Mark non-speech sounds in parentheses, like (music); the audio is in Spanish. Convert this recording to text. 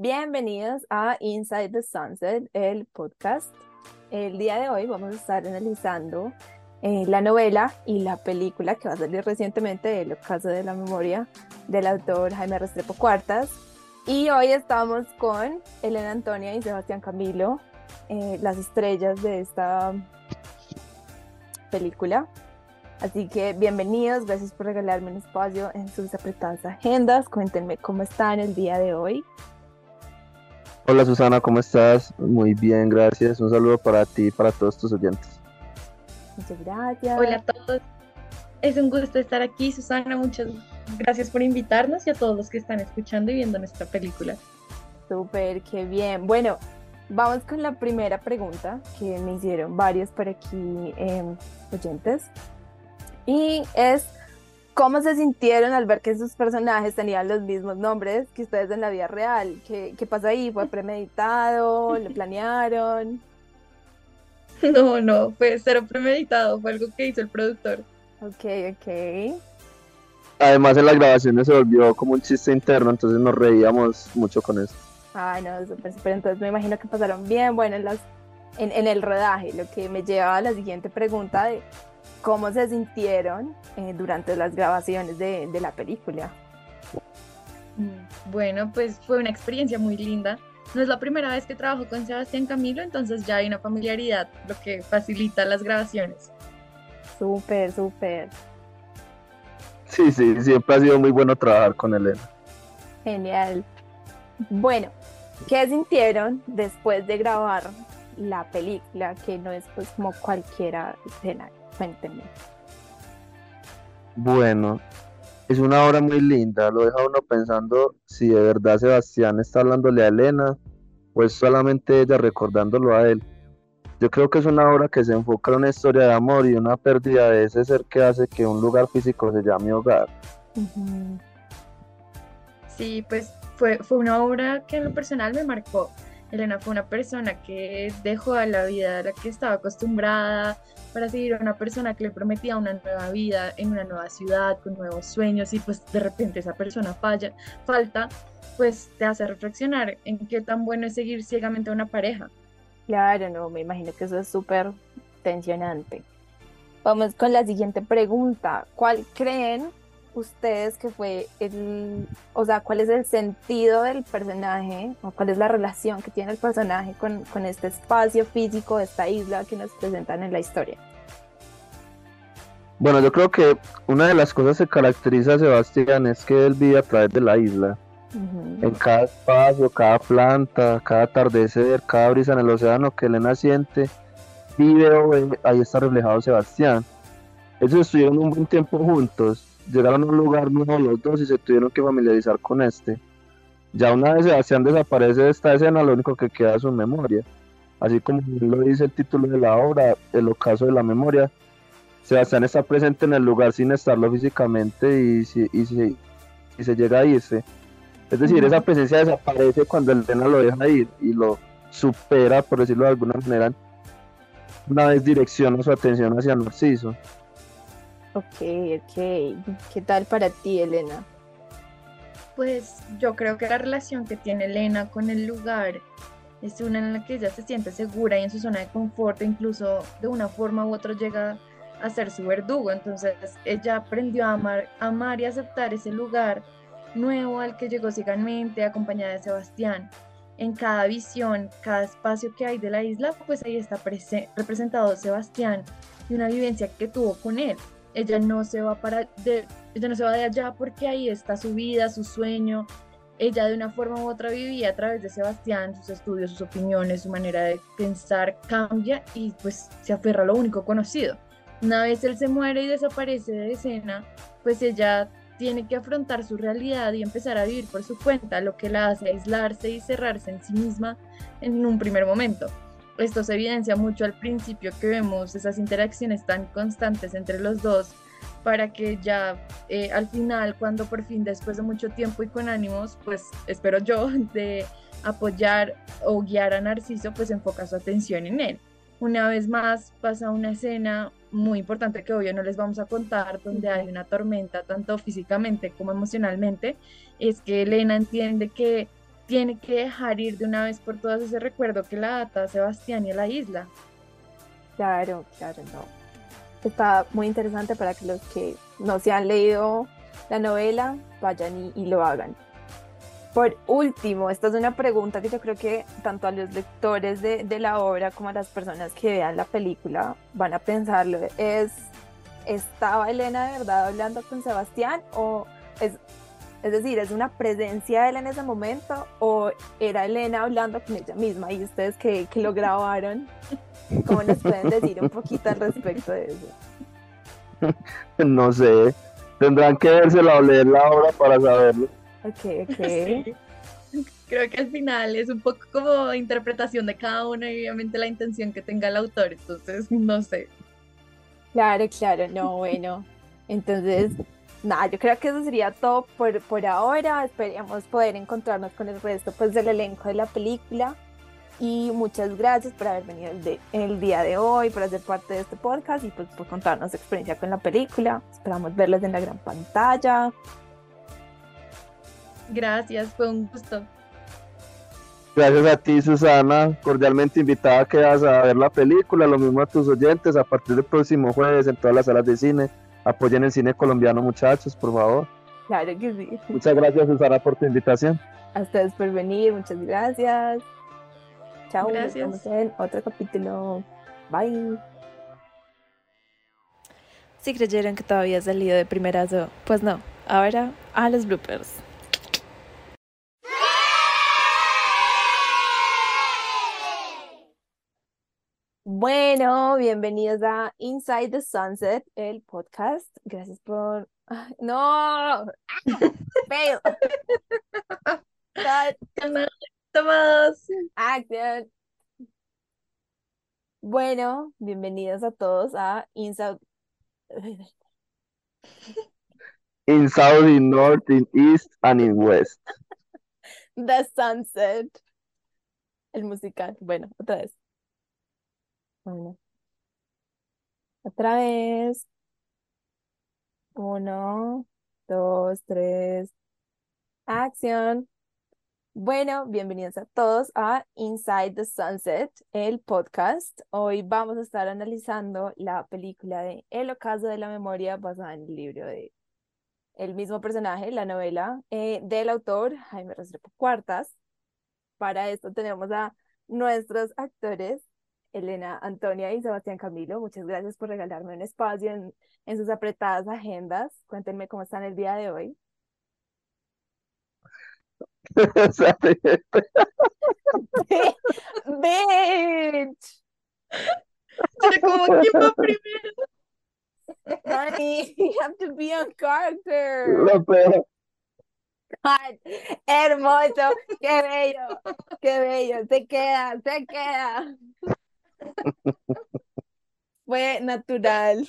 Bienvenidos a Inside the Sunset, el podcast. El día de hoy vamos a estar analizando eh, la novela y la película que va a salir recientemente, El ocaso de la memoria, del autor Jaime Restrepo Cuartas. Y hoy estamos con Elena Antonia y Sebastián Camilo, eh, las estrellas de esta película. Así que bienvenidos, gracias por regalarme un espacio en sus apretadas agendas. Cuéntenme cómo están el día de hoy. Hola Susana, ¿cómo estás? Muy bien, gracias. Un saludo para ti y para todos tus oyentes. Muchas gracias. Hola a todos. Es un gusto estar aquí, Susana. Muchas gracias por invitarnos y a todos los que están escuchando y viendo nuestra película. Súper, qué bien. Bueno, vamos con la primera pregunta que me hicieron varios por aquí em, oyentes. Y es, ¿Cómo se sintieron al ver que sus personajes tenían los mismos nombres que ustedes en la vida real? ¿Qué, qué pasó ahí? ¿Fue premeditado? ¿Lo planearon? (laughs) No, no, fue cero premeditado, fue algo que hizo el productor. Ok, ok. Además en las grabaciones se volvió como un chiste interno, entonces nos reíamos mucho con eso. Ay, no, súper, súper. Entonces me imagino que pasaron bien, bueno, en, las, en, en el rodaje, lo que me lleva a la siguiente pregunta de cómo se sintieron eh, durante las grabaciones de, de la película. Mm, bueno, pues fue una experiencia muy linda. No es la primera vez que trabajo con Sebastián Camilo, entonces ya hay una familiaridad, lo que facilita las grabaciones. Súper, súper. Sí, sí, siempre ha sido muy bueno trabajar con Elena. Genial. Bueno, ¿qué sintieron después de grabar la película, que no es pues como cualquiera escena? Cuéntenme. Bueno, es una obra muy linda, lo deja uno pensando si de verdad Sebastián está hablándole a Elena o es solamente ella recordándolo a él. Yo creo que es una obra que se enfoca en una historia de amor y una pérdida de ese ser que hace que un lugar físico se llame hogar. Sí, pues fue, fue una obra que en lo personal me marcó. Elena fue una persona que dejó a la vida a la que estaba acostumbrada para seguir a una persona que le prometía una nueva vida en una nueva ciudad, con nuevos sueños y pues de repente esa persona falla, falta, pues te hace reflexionar en qué tan bueno es seguir ciegamente a una pareja. Claro, no, me imagino que eso es súper tensionante. Vamos con la siguiente pregunta. ¿Cuál creen ustedes que fue el, o sea, cuál es el sentido del personaje o cuál es la relación que tiene el personaje con, con este espacio físico esta isla que nos presentan en la historia? Bueno, yo creo que una de las cosas que caracteriza a Sebastián es que él vive a través de la isla. En cada espacio, cada planta, cada atardecer, cada brisa en el océano que Elena siente, vive o ve, ahí está reflejado Sebastián. Ellos estuvieron un buen tiempo juntos llegaron a un lugar nuevo los dos y se tuvieron que familiarizar con este. Ya una vez Sebastián desaparece de esta escena, lo único que queda es su memoria. Así como lo dice el título de la obra, El ocaso de la memoria, Sebastián está presente en el lugar sin estarlo físicamente y, si, y, si, y se llega a irse. Es decir, esa presencia desaparece cuando el Elena lo deja ir y lo supera, por decirlo de alguna manera, una vez direcciona su atención hacia Narciso. Ok, ok. ¿Qué tal para ti, Elena? Pues yo creo que la relación que tiene Elena con el lugar es una en la que ella se siente segura y en su zona de confort, incluso de una forma u otra llega a ser su verdugo. Entonces ella aprendió a amar, amar y aceptar ese lugar nuevo al que llegó ciegamente, acompañada de Sebastián. En cada visión, cada espacio que hay de la isla, pues ahí está representado Sebastián y una vivencia que tuvo con él ella no se va para de, ella no se va de allá porque ahí está su vida, su sueño. Ella de una forma u otra vivía a través de Sebastián, sus estudios, sus opiniones, su manera de pensar cambia y pues se aferra a lo único conocido. Una vez él se muere y desaparece de escena, pues ella tiene que afrontar su realidad y empezar a vivir por su cuenta, lo que la hace aislarse y cerrarse en sí misma en un primer momento esto se evidencia mucho al principio que vemos esas interacciones tan constantes entre los dos para que ya eh, al final, cuando por fin después de mucho tiempo y con ánimos, pues espero yo, (laughs) de apoyar o guiar a Narciso, pues enfoca su atención en él. Una vez más pasa una escena muy importante que obvio no les vamos a contar, donde hay una tormenta tanto físicamente como emocionalmente, es que Elena entiende que tiene que dejar ir de una vez por todas ese recuerdo que la ata a Sebastián y a la isla. Claro, claro, no. Está muy interesante para que los que no se han leído la novela vayan y, lo hagan. Por último, esta es una pregunta que yo creo que tanto a los lectores de, de, la obra como a las personas que vean la película van a pensarlo. Es, ¿estaba Elena de verdad hablando con Sebastián o es es decir, ¿es una presencia de él en ese momento o era Elena hablando con ella misma? Y ustedes que, que lo grabaron, ¿cómo nos pueden decir un poquito al respecto de eso? (laughs) No sé, tendrán que vérsela o leer la obra para saberlo. Ok, ok. (laughs) Creo que al final es un poco como interpretación de cada uno y obviamente la intención que tenga el autor, entonces no sé. Claro, claro, no, bueno. Entonces, nada, yo creo que eso sería todo por, por ahora. Esperemos poder encontrarnos con el resto pues, del elenco de la película. Y muchas gracias por haber venido el, el día de hoy, por hacer parte de este podcast y pues, por contarnos experiencia con la película. Esperamos verles en la gran pantalla. Gracias, fue un gusto. Gracias a ti, Susana. Cordialmente invitada a que vas a ver la película. Lo mismo a tus oyentes a partir del próximo jueves en todas las salas de cine Apoyen el cine colombiano, muchachos, por favor. Claro que sí. Muchas gracias, Susana, por tu invitación. A ustedes por venir, muchas gracias. Chao, gracias. nos vemos en otro capítulo. Bye. Si creyeron que todavía salido de primerazo, pues no. Ahora a los bloopers. Bueno, bienvenidos a Inside the Sunset, el podcast. Gracias por. ¡No! (laughs) ¡Fail! Tomados. Action. Bueno, bienvenidos a todos a Inside. In South, in North, in East, and in West. (laughs) The Sunset. El musical. Bueno, otra vez. Bueno, otra vez. Uno, dos, tres. Acción. Bueno, bienvenidos a todos a Inside the Sunset, el podcast. Hoy vamos a estar analizando la película de El ocaso de la memoria basada en el libro de el mismo personaje, la novela eh, del autor Jaime Restrepo Cuartas. Para esto tenemos a nuestros actores Elena, Antonia y Sebastián Camilo, muchas gracias por regalarme un espacio en, en sus apretadas agendas. Cuéntenme cómo están el día de hoy. (laughs) Bitch. como primero. Honey, you have to be on character. Lo peor. God, hermoso, qué bello, qué bello, se queda, se queda. (laughs) Fue natural.